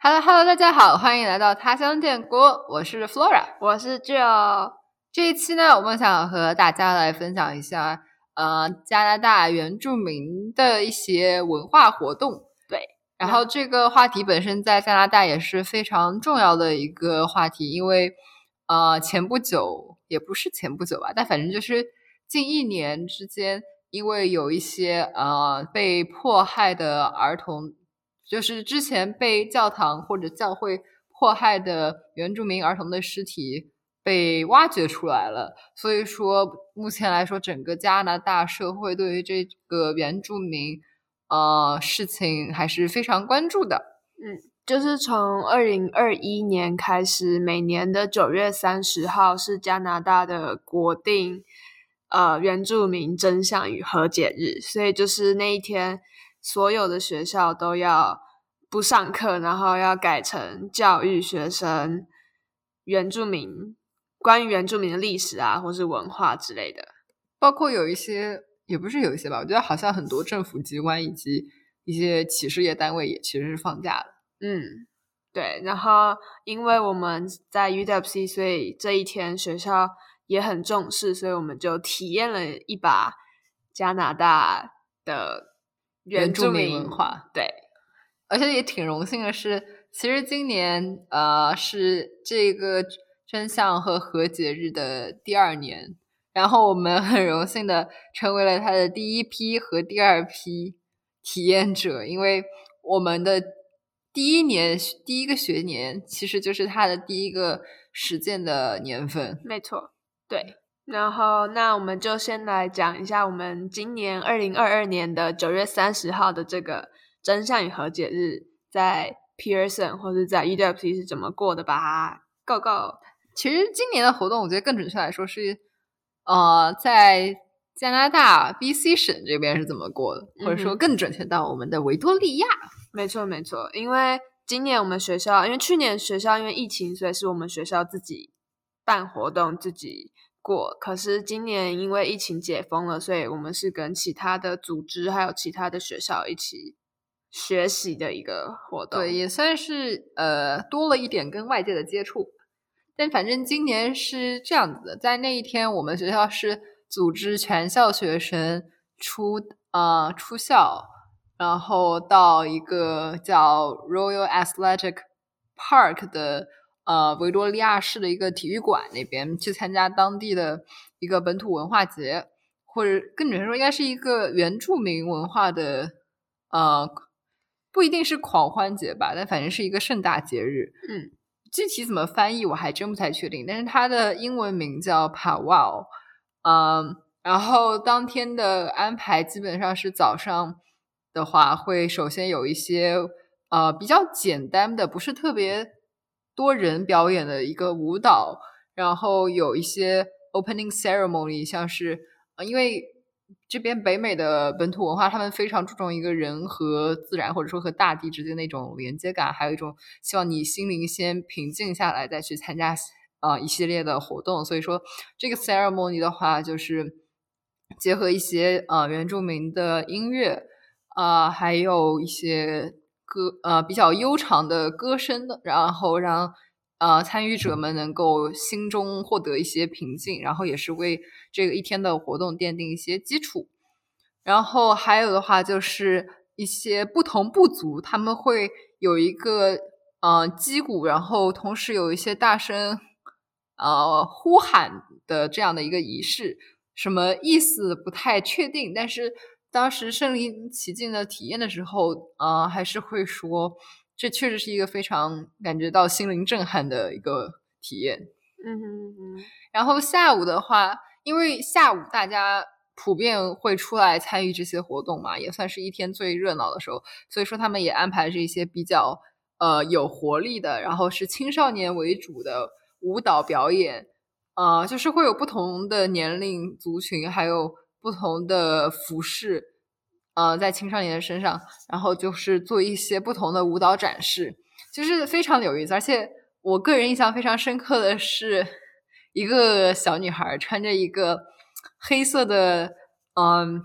Hello Hello，大家好，欢迎来到他乡建国，我是 Flora，我是 Joe。这一期呢，我们想和大家来分享一下，呃，加拿大原住民的一些文化活动。对，然后这个话题本身在加拿大也是非常重要的一个话题，因为呃，前不久也不是前不久吧，但反正就是近一年之间，因为有一些呃被迫害的儿童。就是之前被教堂或者教会迫害的原住民儿童的尸体被挖掘出来了，所以说目前来说，整个加拿大社会对于这个原住民呃事情还是非常关注的。嗯，就是从二零二一年开始，每年的九月三十号是加拿大的国定呃原住民真相与和解日，所以就是那一天。所有的学校都要不上课，然后要改成教育学生原住民关于原住民的历史啊，或是文化之类的。包括有一些，也不是有一些吧，我觉得好像很多政府机关以及一些企事业单位也其实是放假的。嗯，对。然后因为我们在 UWC，所以这一天学校也很重视，所以我们就体验了一把加拿大的。原住民文化对，而且也挺荣幸的是，其实今年呃是这个真相和和解日的第二年，然后我们很荣幸的成为了他的第一批和第二批体验者，因为我们的第一年第一个学年其实就是他的第一个实践的年份，没错，对。然后，那我们就先来讲一下我们今年二零二二年的九月三十号的这个真相与和解日，在 Pearson 或者在 EWC 是怎么过的吧？Go Go！其实今年的活动，我觉得更准确来说是，呃，在加拿大 BC 省这边是怎么过的，或者说更准确到我们的维多利亚。没错，没错，因为今年我们学校，因为去年学校因为疫情，所以是我们学校自己办活动，自己。过，可是今年因为疫情解封了，所以我们是跟其他的组织还有其他的学校一起学习的一个活动。对，也算是呃多了一点跟外界的接触。但反正今年是这样子的，在那一天，我们学校是组织全校学生出呃出校，然后到一个叫 Royal Athletic Park 的。呃，维多利亚市的一个体育馆那边去参加当地的一个本土文化节，或者更准确说，应该是一个原住民文化的，呃，不一定是狂欢节吧，但反正是一个盛大节日。嗯，具体怎么翻译我还真不太确定，但是它的英文名叫 Powwow。嗯，然后当天的安排基本上是早上的话，会首先有一些呃比较简单的，不是特别。多人表演的一个舞蹈，然后有一些 opening ceremony，像是呃，因为这边北美的本土文化，他们非常注重一个人和自然，或者说和大地之间那种连接感，还有一种希望你心灵先平静下来，再去参加啊一系列的活动。所以说，这个 ceremony 的话，就是结合一些呃原住民的音乐啊，还有一些。歌呃比较悠长的歌声的，然后让呃参与者们能够心中获得一些平静，然后也是为这个一天的活动奠定一些基础。然后还有的话就是一些不同部族他们会有一个呃击鼓，然后同时有一些大声呃呼喊的这样的一个仪式，什么意思不太确定，但是。当时身临其境的体验的时候，呃，还是会说，这确实是一个非常感觉到心灵震撼的一个体验。嗯哼哼。然后下午的话，因为下午大家普遍会出来参与这些活动嘛，也算是一天最热闹的时候，所以说他们也安排这些比较呃有活力的，然后是青少年为主的舞蹈表演，呃，就是会有不同的年龄族群，还有。不同的服饰，呃，在青少年的身上，然后就是做一些不同的舞蹈展示，就是非常有意思。而且我个人印象非常深刻的是，一个小女孩穿着一个黑色的，嗯，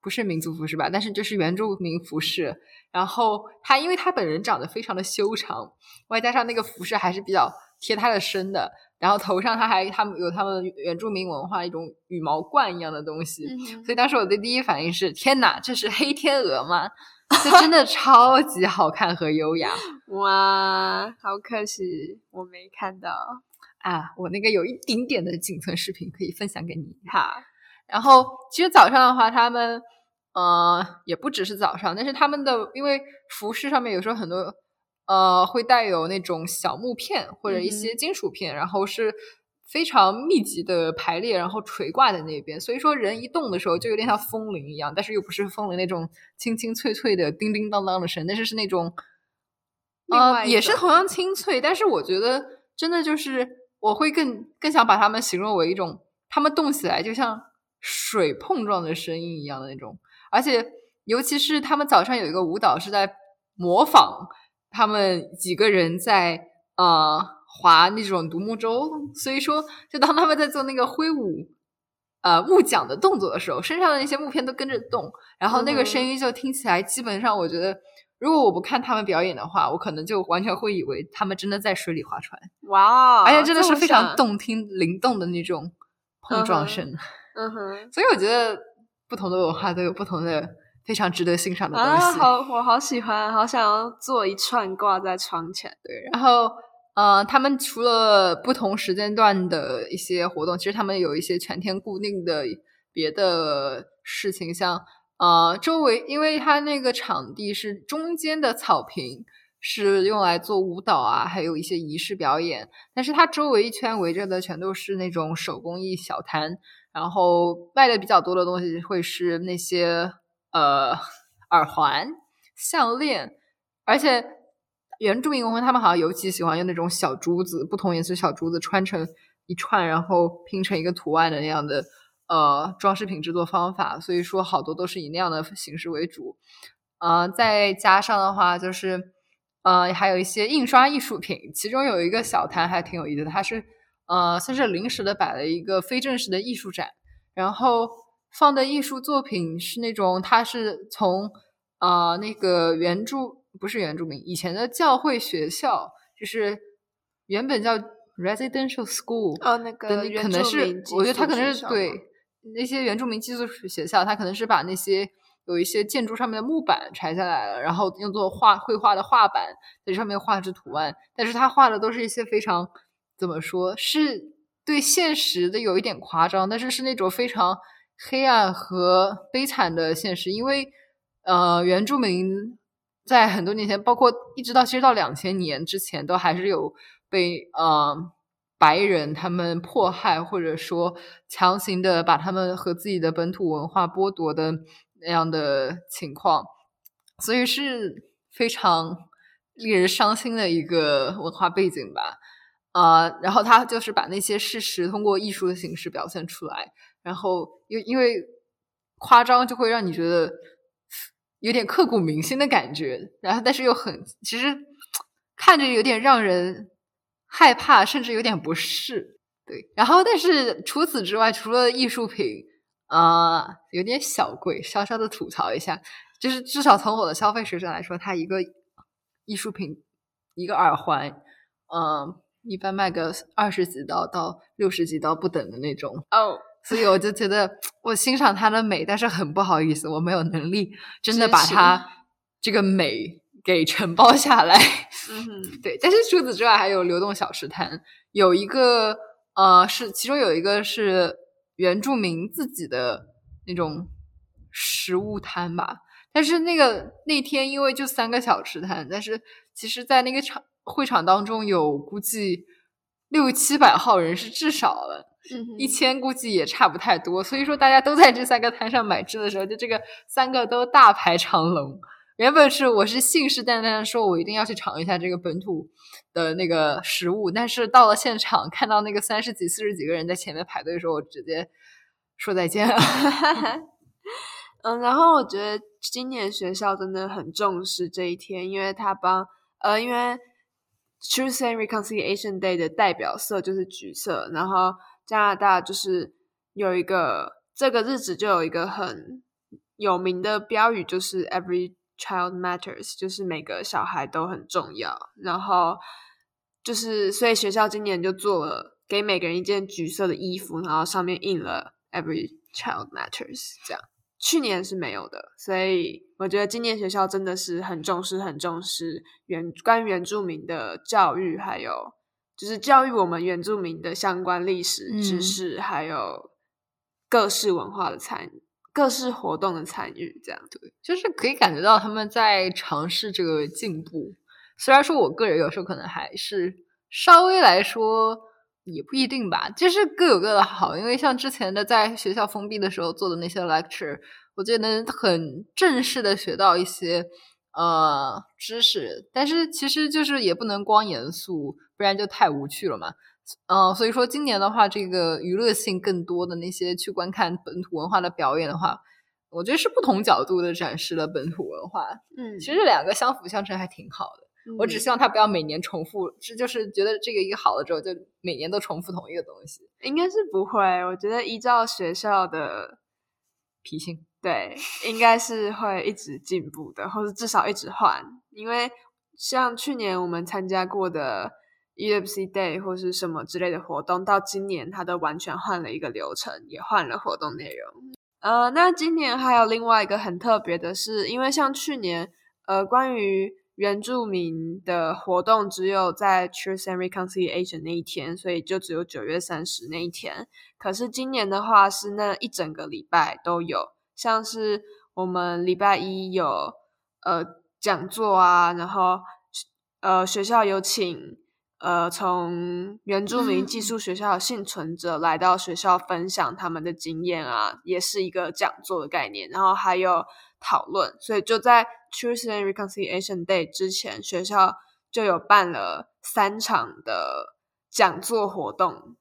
不是民族服饰吧，但是就是原住民服饰，然后她因为她本人长得非常的修长，外加上那个服饰还是比较贴她的身的，然后头上他还他们有他们原住民文化一种羽毛冠一样的东西，所以当时我的第一反应是：天哪，这是黑天鹅吗？这真的 超级好看和优雅 哇！好可惜我没看到啊！我那个有一丁点的仅存视频可以分享给你。好，然后其实早上的话，他们呃也不只是早上，但是他们的因为服饰上面有时候很多呃会带有那种小木片或者一些金属片，然后是。非常密集的排列，然后垂挂在那边，所以说人一动的时候就有点像风铃一样，但是又不是风铃那种清清脆脆的叮叮当当的声，但是是那种，呃，也是同样清脆，但是我觉得真的就是我会更更想把它们形容为一种，它们动起来就像水碰撞的声音一样的那种，而且尤其是他们早上有一个舞蹈是在模仿他们几个人在呃。划那种独木舟，所以说，就当他们在做那个挥舞呃木桨的动作的时候，身上的那些木片都跟着动，然后那个声音就听起来，基本上我觉得，如果我不看他们表演的话，我可能就完全会以为他们真的在水里划船。哇，而且真的是非常动听、灵动的那种碰撞声。嗯哼，所以我觉得不同的文化都有不同的非常值得欣赏的东西。好，我好喜欢，好想要做一串挂在窗前。对，然后。呃，他们除了不同时间段的一些活动，其实他们有一些全天固定的别的事情，像呃，周围因为它那个场地是中间的草坪，是用来做舞蹈啊，还有一些仪式表演。但是它周围一圈围着的全都是那种手工艺小摊，然后卖的比较多的东西会是那些呃耳环、项链，而且。原住民文化，他们好像尤其喜欢用那种小珠子，不同颜色小珠子穿成一串，然后拼成一个图案的那样的呃装饰品制作方法。所以说，好多都是以那样的形式为主。呃，再加上的话，就是呃还有一些印刷艺术品，其中有一个小摊还挺有意思的，它是呃算是临时的摆了一个非正式的艺术展，然后放的艺术作品是那种，它是从呃那个原著。不是原住民，以前的教会学校就是原本叫 residential school 哦，那个可能是我觉得他可能是对那些原住民寄宿学校，他可能是把那些有一些建筑上面的木板拆下来了，然后用作画绘画的画板在上面画制图案，但是他画的都是一些非常怎么说是对现实的有一点夸张，但是是那种非常黑暗和悲惨的现实，因为呃原住民。在很多年前，包括一直到其实到两千年之前，都还是有被呃白人他们迫害，或者说强行的把他们和自己的本土文化剥夺的那样的情况，所以是非常令人伤心的一个文化背景吧。呃，然后他就是把那些事实通过艺术的形式表现出来，然后因因为夸张就会让你觉得。有点刻骨铭心的感觉，然后但是又很，其实看着有点让人害怕，甚至有点不适。对，然后但是除此之外，除了艺术品，啊，有点小贵，稍稍的吐槽一下，就是至少从我的消费水准来说，它一个艺术品一个耳环，嗯，一般卖个二十几刀到六十几刀不等的那种哦。所以我就觉得我欣赏它的美，但是很不好意思，我没有能力真的把它 这个美给承包下来。嗯，对。但是除此之外，还有流动小吃摊，有一个呃，是其中有一个是原住民自己的那种食物摊吧。但是那个那天因为就三个小吃摊，但是其实在那个场会场当中有估计六七百号人是至少了。一千估计也差不太多，所以说大家都在这三个摊上买吃的时候，就这个三个都大排长龙。原本是我是信誓旦旦的说，我一定要去尝一下这个本土的那个食物，但是到了现场看到那个三十几、四十几个人在前面排队的时候，我直接说再见了。嗯，然后我觉得今年学校真的很重视这一天，因为他帮呃，因为 Truth and Reconciliation Day 的代表色就是橘色，然后。加拿大就是有一个这个日子就有一个很有名的标语，就是 Every Child Matters，就是每个小孩都很重要。然后就是，所以学校今年就做了给每个人一件橘色的衣服，然后上面印了 Every Child Matters 这样。去年是没有的，所以我觉得今年学校真的是很重视、很重视原关于原住民的教育，还有就是教育我们原住民的相关历史知嗯识，还有各式文化的参与、各式活动的参与，这样。就是可以感觉到他们在尝试这个进步。虽然说我个人有时候可能还是稍微来说也不一定吧，就是各有各的好。因为像之前的在学校封闭的时候做的那些 lecture，我觉得能很正式的学到一些呃知识，但是其实就是也不能光严肃，不然就太无趣了嘛。嗯、所以说今年的话，这个娱乐性更多的那些去观看本土文化的表演的话，我觉得是不同角度的展示了本土文化。嗯其实这两个相辅相成还挺好的。我只希望他不要每年重复，这就是觉得这个一个好了之后，就每年都重复同一个东西。应该是不会，我觉得依照学校的脾性，对，应该是会一直进步的，或者至少一直换。因为像去年我们参加过的 EFC Day 或是什么之类的活动，到今年它都完全换了一个流程，也换了活动内容。呃，那今年还有另外一个很特别的是，因为像去年，呃，关于原住民的活动只有在 Truth and Reconciliation 那一天，所以就只有九月三十那一天。可是今年的话是那一整个礼拜都有，像是我们礼拜一有呃讲座啊，然后呃学校有请呃从原住民寄宿学校的幸存者来到学校分享他们的经验啊，也是一个讲座的概念，然后还有讨论，所以就在 Truth and Reconciliation Day 之前，学校就有办了三场的讲座活动。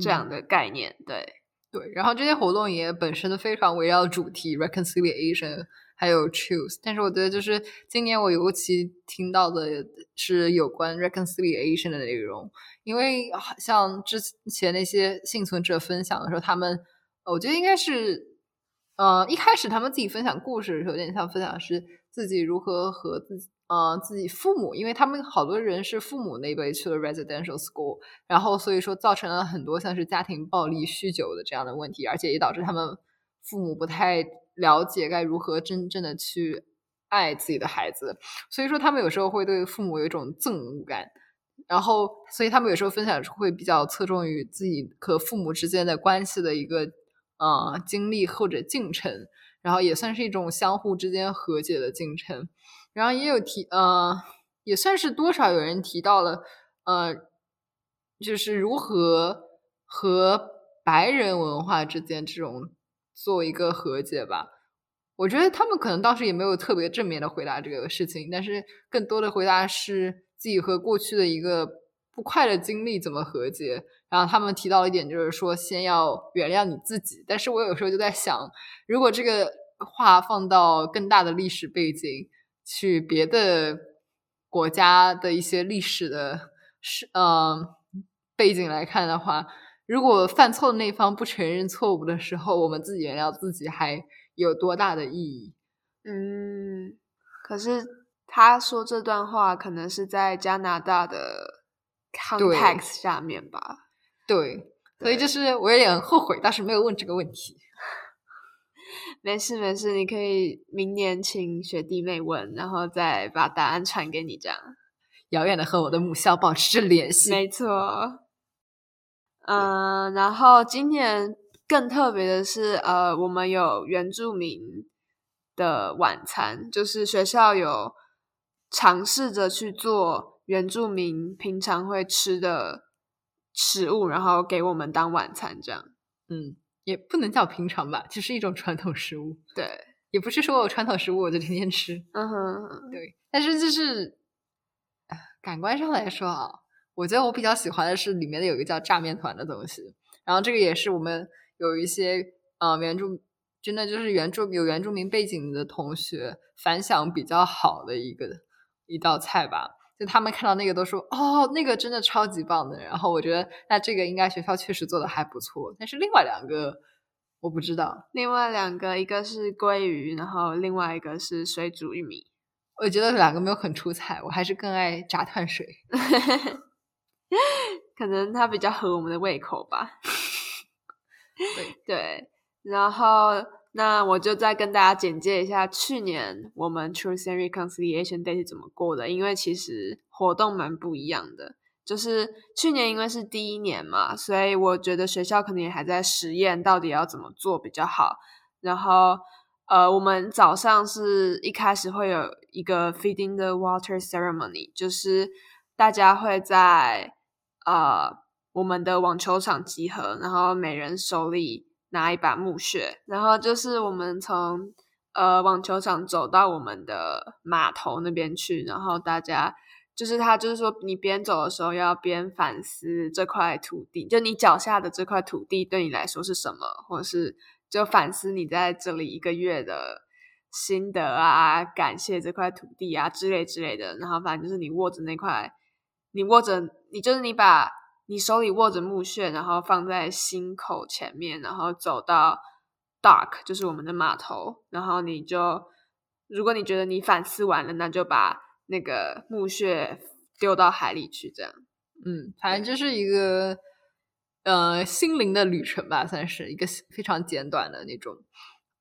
这样的概念，对，对。然后这些活动也本身都非常围绕主题 reconciliation 还有 truth，但是我觉得就是今年我尤其听到的是有关 reconciliation 的内容，因为像之前那些幸存者分享的时候，他们我觉得应该是。呃，一开始他们自己分享故事的时候，有点像分享是自己如何和自己呃自己父母，因为他们好多人是父母那辈去了 residential school，然后所以说造成了很多像是家庭暴力、酗酒的这样的问题，而且也导致他们父母不太了解该如何真正的去爱自己的孩子，所以说他们有时候会对父母有一种憎恶感。然后，所以他们有时候分享会比较侧重于自己和父母之间的关系的一个呃经历或者进程，然后也算是一种相互之间和解的进程。然后也有提呃，也算是多少有人提到了呃，就是如何和白人文化之间这种做一个和解吧。我觉得他们可能当时也没有特别正面的回答这个事情，但是更多的回答是自己和过去的一个不快的经历怎么和解。然后他们提到一点，就是说先要原谅你自己。但是我有时候就在想，如果这个话放到更大的历史背景，去别的国家的一些历史的是呃背景来看的话，如果犯错的那方不承认错误的时候，我们自己原谅自己还有多大的意义？嗯，可是他说这段话可能是在加拿大的 context 下面吧。对，所以就是我有点后悔，当时没有问这个问题。没事没事，你可以明年请学弟妹问，然后再把答案传给你，这样。遥远的和我的母校保持着联系。没错。嗯，然后今年更特别的是，呃，我们有原住民的晚餐，就是学校有尝试着去做原住民平常会吃的食物，然后给我们当晚餐，这样。嗯，也不能叫平常吧，就是一种传统食物。对，也不是说我传统食物我就天天吃，嗯哼，对。但是就是呃感官上来说啊，我觉得我比较喜欢的是里面的有一个叫炸面团的东西，然后这个也是我们有一些呃原住真的就是原住有原住民背景的同学反响比较好的一个一道菜吧。就他们看到那个都说哦，那个真的超级棒的。然后我觉得那这个应该学校确实做的还不错，但是另外两个我不知道。另外两个，一个是鲑鱼，然后另外一个是水煮玉米。我觉得两个没有很出彩，我还是更爱炸碳水。可能它比较合我们的胃口吧。对对，然后那我就再跟大家简介一下去年我们 Truth and Reconciliation Day 是怎么过的，因为其实活动蛮不一样的。就是去年因为是第一年嘛，所以我觉得学校可能也还在实验到底要怎么做比较好。然后呃，我们早上是一开始会有一个 Feeding the Water Ceremony，就是大家会在呃我们的网球场集合，然后每人手里拿一把木屑，然后就是我们从呃网球场走到我们的码头那边去，然后大家。就是他，就是说，你边走的时候要边反思这块土地，就你脚下的这块土地对你来说是什么，或者是就反思你在这里一个月的心得啊，感谢这块土地啊之类之类的。然后反正就是你握着那块，你握着，你就是你把你手里握着木屑，然后放在心口前面，然后走到 dock，就是我们的码头，然后你就，如果你觉得你反思完了，那就把。那个木屑丢到海里去，这样，嗯，反正就是一个呃心灵的旅程吧，算是一个非常简短的那种，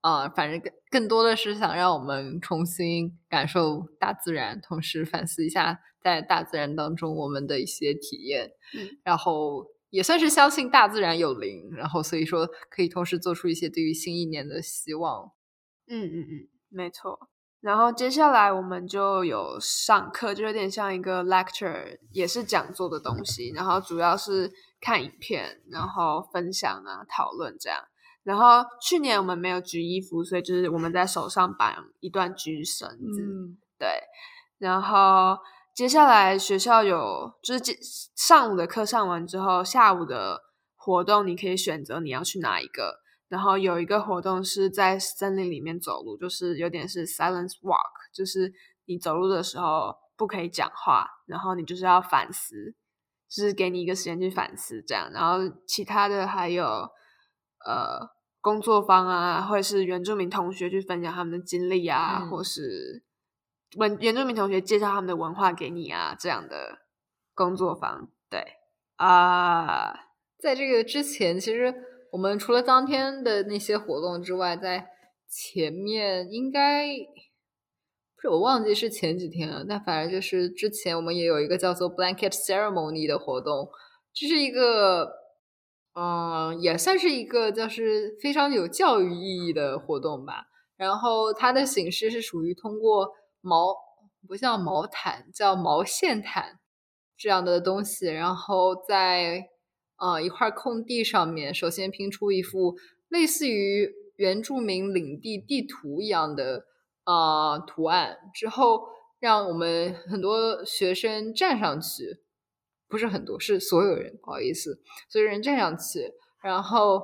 啊，反正更更多的是想让我们重新感受大自然，同时反思一下在大自然当中我们的一些体验，嗯，然后也算是相信大自然有灵，然后所以说可以同时做出一些对于新一年的希望，嗯嗯嗯，没错。然后接下来我们就有上课，就有点像一个 lecture，也是讲座的东西。然后主要是看影片，然后分享啊、讨论这样。然后去年我们没有举衣服，所以就是我们在手上绑一段橘绳子。对。然后接下来学校有，就是上午的课上完之后，下午的活动你可以选择你要去哪一个。然后有一个活动是在森林里面走路，就是有点是 silence walk，就是你走路的时候不可以讲话，然后你就是要反思，就是给你一个时间去反思这样。然后其他的还有呃工作坊啊，或者是原住民同学去分享他们的经历啊，或是文原住民同学介绍他们的文化给你啊这样的工作坊。对啊，在这个之前其实。我们除了当天的那些活动之外，在前面应该不是我忘记是前几天了，但反正就是之前我们也有一个叫做 Blanket Ceremony 的活动，这是一个嗯，也算是一个就是非常有教育意义的活动吧。然后它的形式是属于通过毛不像毛毯，叫毛线毯这样的东西，然后在。呃，一块空地上面，首先拼出一幅类似于原住民领地地图一样的呃图案，之后让我们很多学生站上去，不是很多，是所有人，不好意思，所有人站上去，然后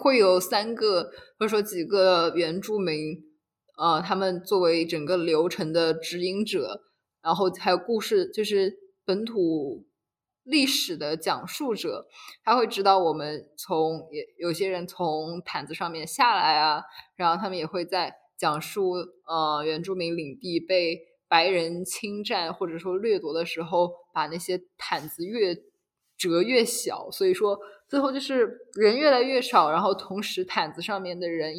会有三个或者说几个原住民，呃，他们作为整个流程的指引者，然后还有故事，就是本土。历史的讲述者，他会指导我们从也有些人从毯子上面下来啊，然后他们也会在讲述呃原住民领地被白人侵占或者说掠夺的时候，把那些毯子越折越小，所以说最后就是人越来越少，然后同时毯子上面的人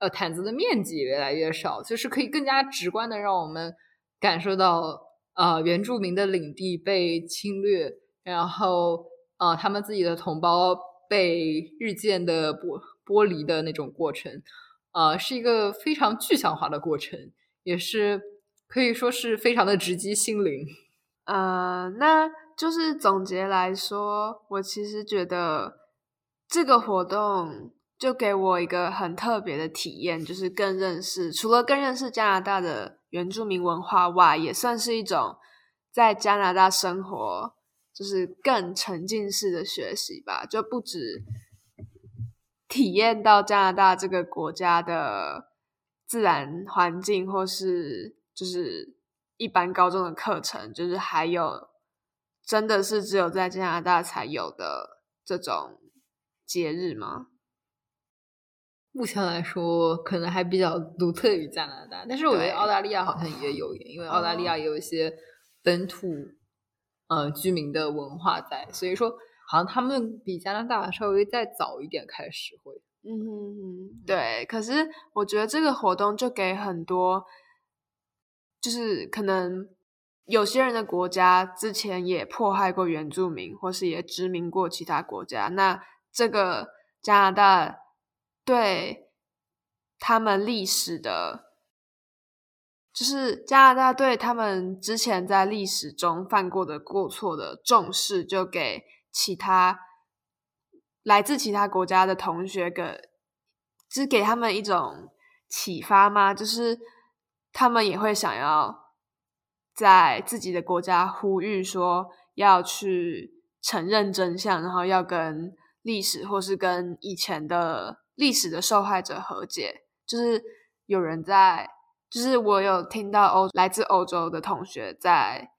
呃毯子的面积越来越少，就是可以更加直观的让我们感受到呃原住民的领地被侵略。然后，呃，他们自己的同胞被日渐的剥剥离的那种过程，呃，是一个非常具象化的过程，也是可以说是非常的直击心灵。呃，那就是总结来说，我其实觉得这个活动就给我一个很特别的体验，就是更认识，除了更认识加拿大的原住民文化外，也算是一种在加拿大生活。就是更沉浸式的学习吧，就不止体验到加拿大这个国家的自然环境，或是就是一般高中的课程，就是还有真的是只有在加拿大才有的这种节日吗？目前来说可能还比较独特于加拿大，但是我觉得澳大利亚好像也有，因为澳大利亚也有一些本土呃居民的文化在，所以说好像他们比加拿大稍微再早一点开始会。嗯哼哼，对。可是我觉得这个活动就给很多，就是可能有些人的国家之前也迫害过原住民，或是也殖民过其他国家。那这个加拿大对他们历史的，就是加拿大对他们之前在历史中犯过的过错的重视，就给其他。来自其他国家的同学，给就是给他们一种启发吗？就是他们也会想要在自己的国家呼吁说，要去承认真相，然后要跟历史或是跟以前的历史的受害者和解。就是有人在，就是我有听到欧来自欧洲的同学在。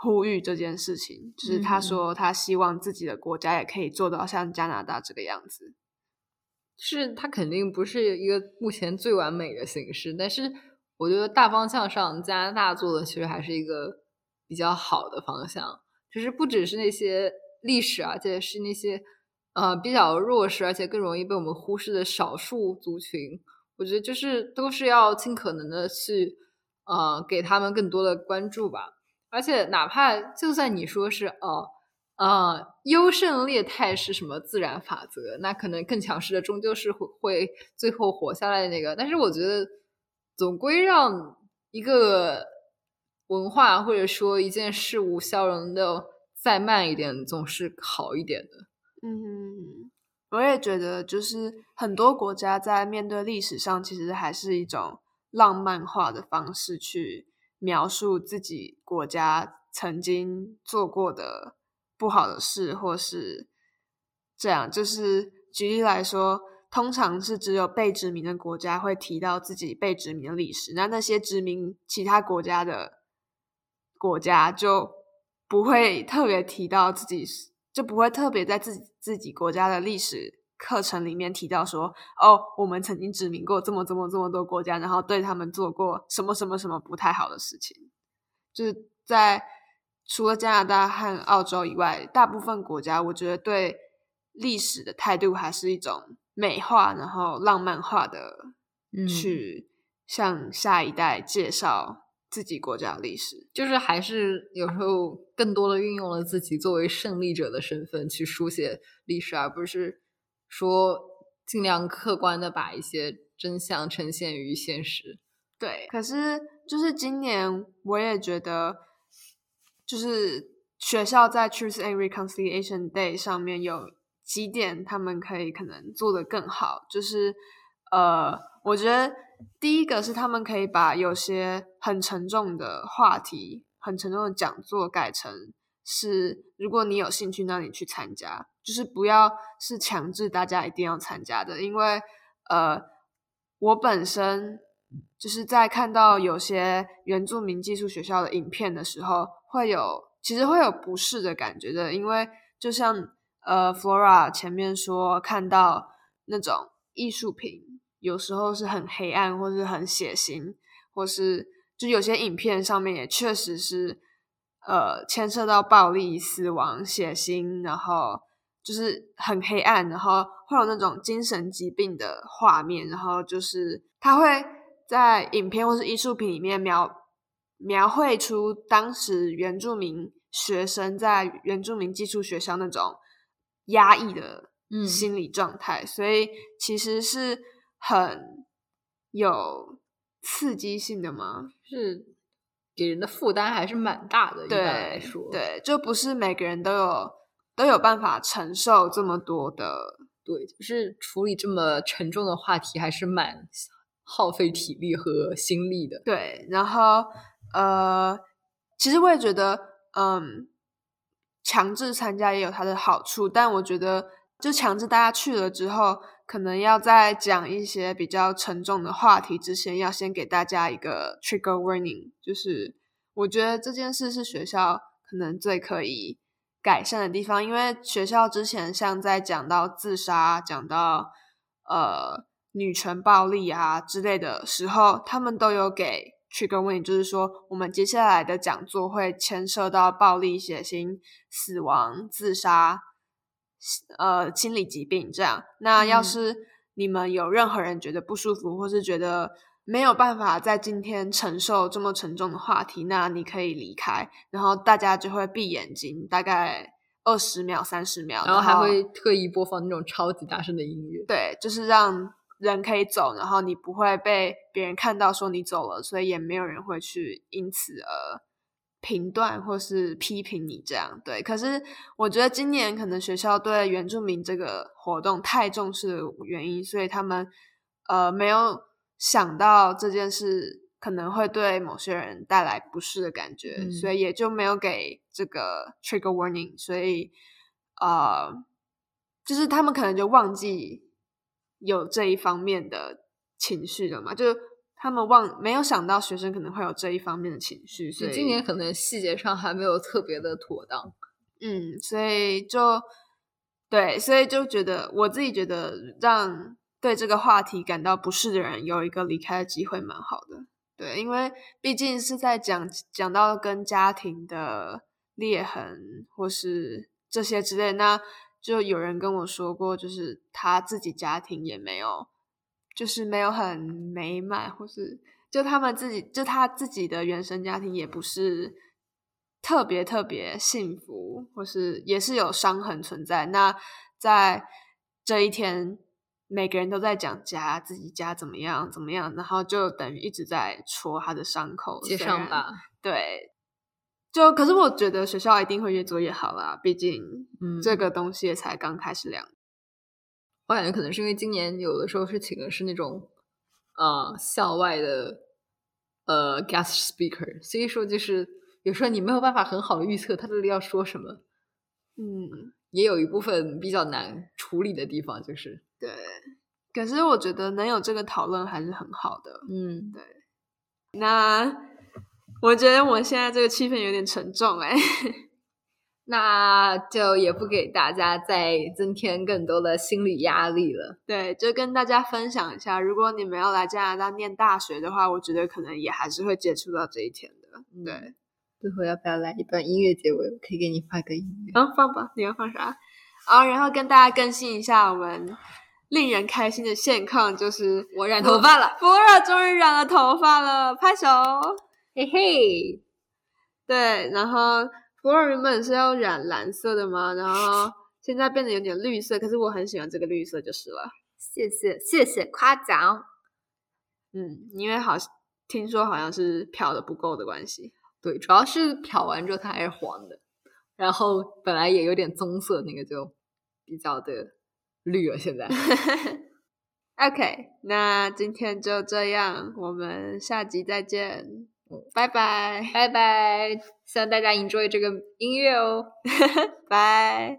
呼吁这件事情，就是他说他希望自己的国家也可以做到像加拿大这个样子。是他肯定不是一个目前最完美的形式，但是我觉得大方向上加拿大做的其实还是一个比较好的方向。就是不只是那些历史，而且是那些呃比较弱势而且更容易被我们忽视的少数族群，我觉得就是都是要尽可能的去呃给他们更多的关注吧。而且，哪怕就算你说是哦，呃，优胜劣汰是什么自然法则？那可能更强势的终究是会会最后活下来的那个。但是，我觉得总归让一个文化或者说一件事物消融的再慢一点，总是好一点的。嗯，我也觉得，就是很多国家在面对历史上，其实还是一种浪漫化的方式去。描述自己国家曾经做过的不好的事，或是这样，就是举例来说，通常是只有被殖民的国家会提到自己被殖民的历史，那那些殖民其他国家的国家就不会特别提到自己，就不会特别在自己自己国家的历史。课程里面提到说，哦，我们曾经殖民过这么这么这么多国家，然后对他们做过什么什么什么不太好的事情。就是在除了加拿大和澳洲以外，大部分国家，我觉得对历史的态度还是一种美化，然后浪漫化的去向下一代介绍自己国家的历史，就是还是有时候更多的运用了自己作为胜利者的身份去书写历史，而不是。说尽量客观的把一些真相呈现于现实，对。可是就是今年我也觉得，就是学校在 Truth and Reconciliation Day 上面有几点他们可以可能做得更好，就是呃，我觉得第一个是他们可以把有些很沉重的话题、很沉重的讲座改成。是，如果你有兴趣，那你去参加，就是不要是强制大家一定要参加的，因为呃，我本身就是在看到有些原住民寄宿学校的影片的时候，会有其实会有不适的感觉的，因为就像呃，Flora 前面说，看到那种艺术品有时候是很黑暗，或是很血腥，或是就有些影片上面也确实是。呃，牵涉到暴力、死亡、血腥，然后就是很黑暗，然后会有那种精神疾病的画面，然后就是他会在影片或是艺术品里面描描绘出当时原住民学生在原住民寄宿学校那种压抑的心理状态，所以其实是很有刺激性的吗？是。给人的负担还是蛮大的，一般来说，对，就不是每个人都有都有办法承受这么多的，对，就是处理这么沉重的话题，还是蛮耗费体力和心力的。对，然后呃，其实我也觉得，嗯，强制参加也有它的好处，但我觉得，就强制大家去了之后。可能要在讲一些比较沉重的话题之前，要先给大家一个 trigger warning，就是我觉得这件事是学校可能最可以改善的地方，因为学校之前像在讲到自杀、讲到呃女权暴力啊之类的时候，他们都有给 trigger warning，就是说我们接下来的讲座会牵涉到暴力、血腥、死亡、自杀、呃心理疾病这样。那要嗯是你们有任何人觉得不舒服，或是觉得没有办法在今天承受这么沉重的话题，那你可以离开，然后大家就会闭眼睛，大概二十秒、三十秒，然后还会特意播放那种超级大声的音乐。对，就是让人可以走，然后你不会被别人看到说你走了，所以也没有人会去因此而评断或是批评你这样。对，可是我觉得今年可能学校对原住民这个活动太重视的原因，所以他们呃没有想到这件事可能会对某些人带来不适的感觉，嗯所以也就没有给这个 trigger warning，所以呃，就是他们可能就忘记有这一方面的情绪的嘛，就他们忘没有想到学生可能会有这一方面的情绪，所以所以今年可能细节上还没有特别的妥当。嗯，所以就对，所以就觉得我自己觉得让对这个话题感到不适的人有一个离开的机会，蛮好的。对，因为毕竟是在讲讲到跟家庭的裂痕或是这些之类，那就有人跟我说过，就是他自己家庭也没有，就是没有很美满，或是就他们自己就他自己的原生家庭也不是特别特别幸福，或是也是有伤痕存在。那在这一天，每个人都在讲家自己家怎么样怎么样，然后就等于一直在戳他的伤口，接上吧，对。就可是我觉得学校一定会越做越好啦，毕竟嗯这个东西也才刚开始两我感觉可能是因为今年有的时候是请的是那种呃校外的呃 guest speaker，所以说就是有时候你没有办法很好的预测他到底要说什么，嗯，也有一部分比较难处理的地方，就是对。可是我觉得能有这个讨论还是很好的。嗯，对那我觉得我现在这个气氛有点沉重哎、那就也不给大家再增添更多的心理压力了。对，就跟大家分享一下，如果你们要来加拿大念大学的话，我觉得可能也还是会接触到这一天的。对，最后要不要来一段音乐结尾？我可以给你发个音乐。嗯，放吧，你要放啥？啊，然后跟大家更新一下我们令人开心的现况，就是我染头发了，福尔终于染了头发了，拍手。嘿嘿。对，然后福尔原本是要染蓝色的嘛，然后现在变得有点绿色，可是我很喜欢这个绿色就是了。谢谢谢谢夸奖。嗯，因为好听说好像是漂的不够的关系。对，主要是漂完之后它还是黄的，然后本来也有点棕色，那个就比较的绿了。现在 OK，那今天就这样，我们下集再见，拜拜，拜拜，希望大家 enjoy 这个音乐哦。拜。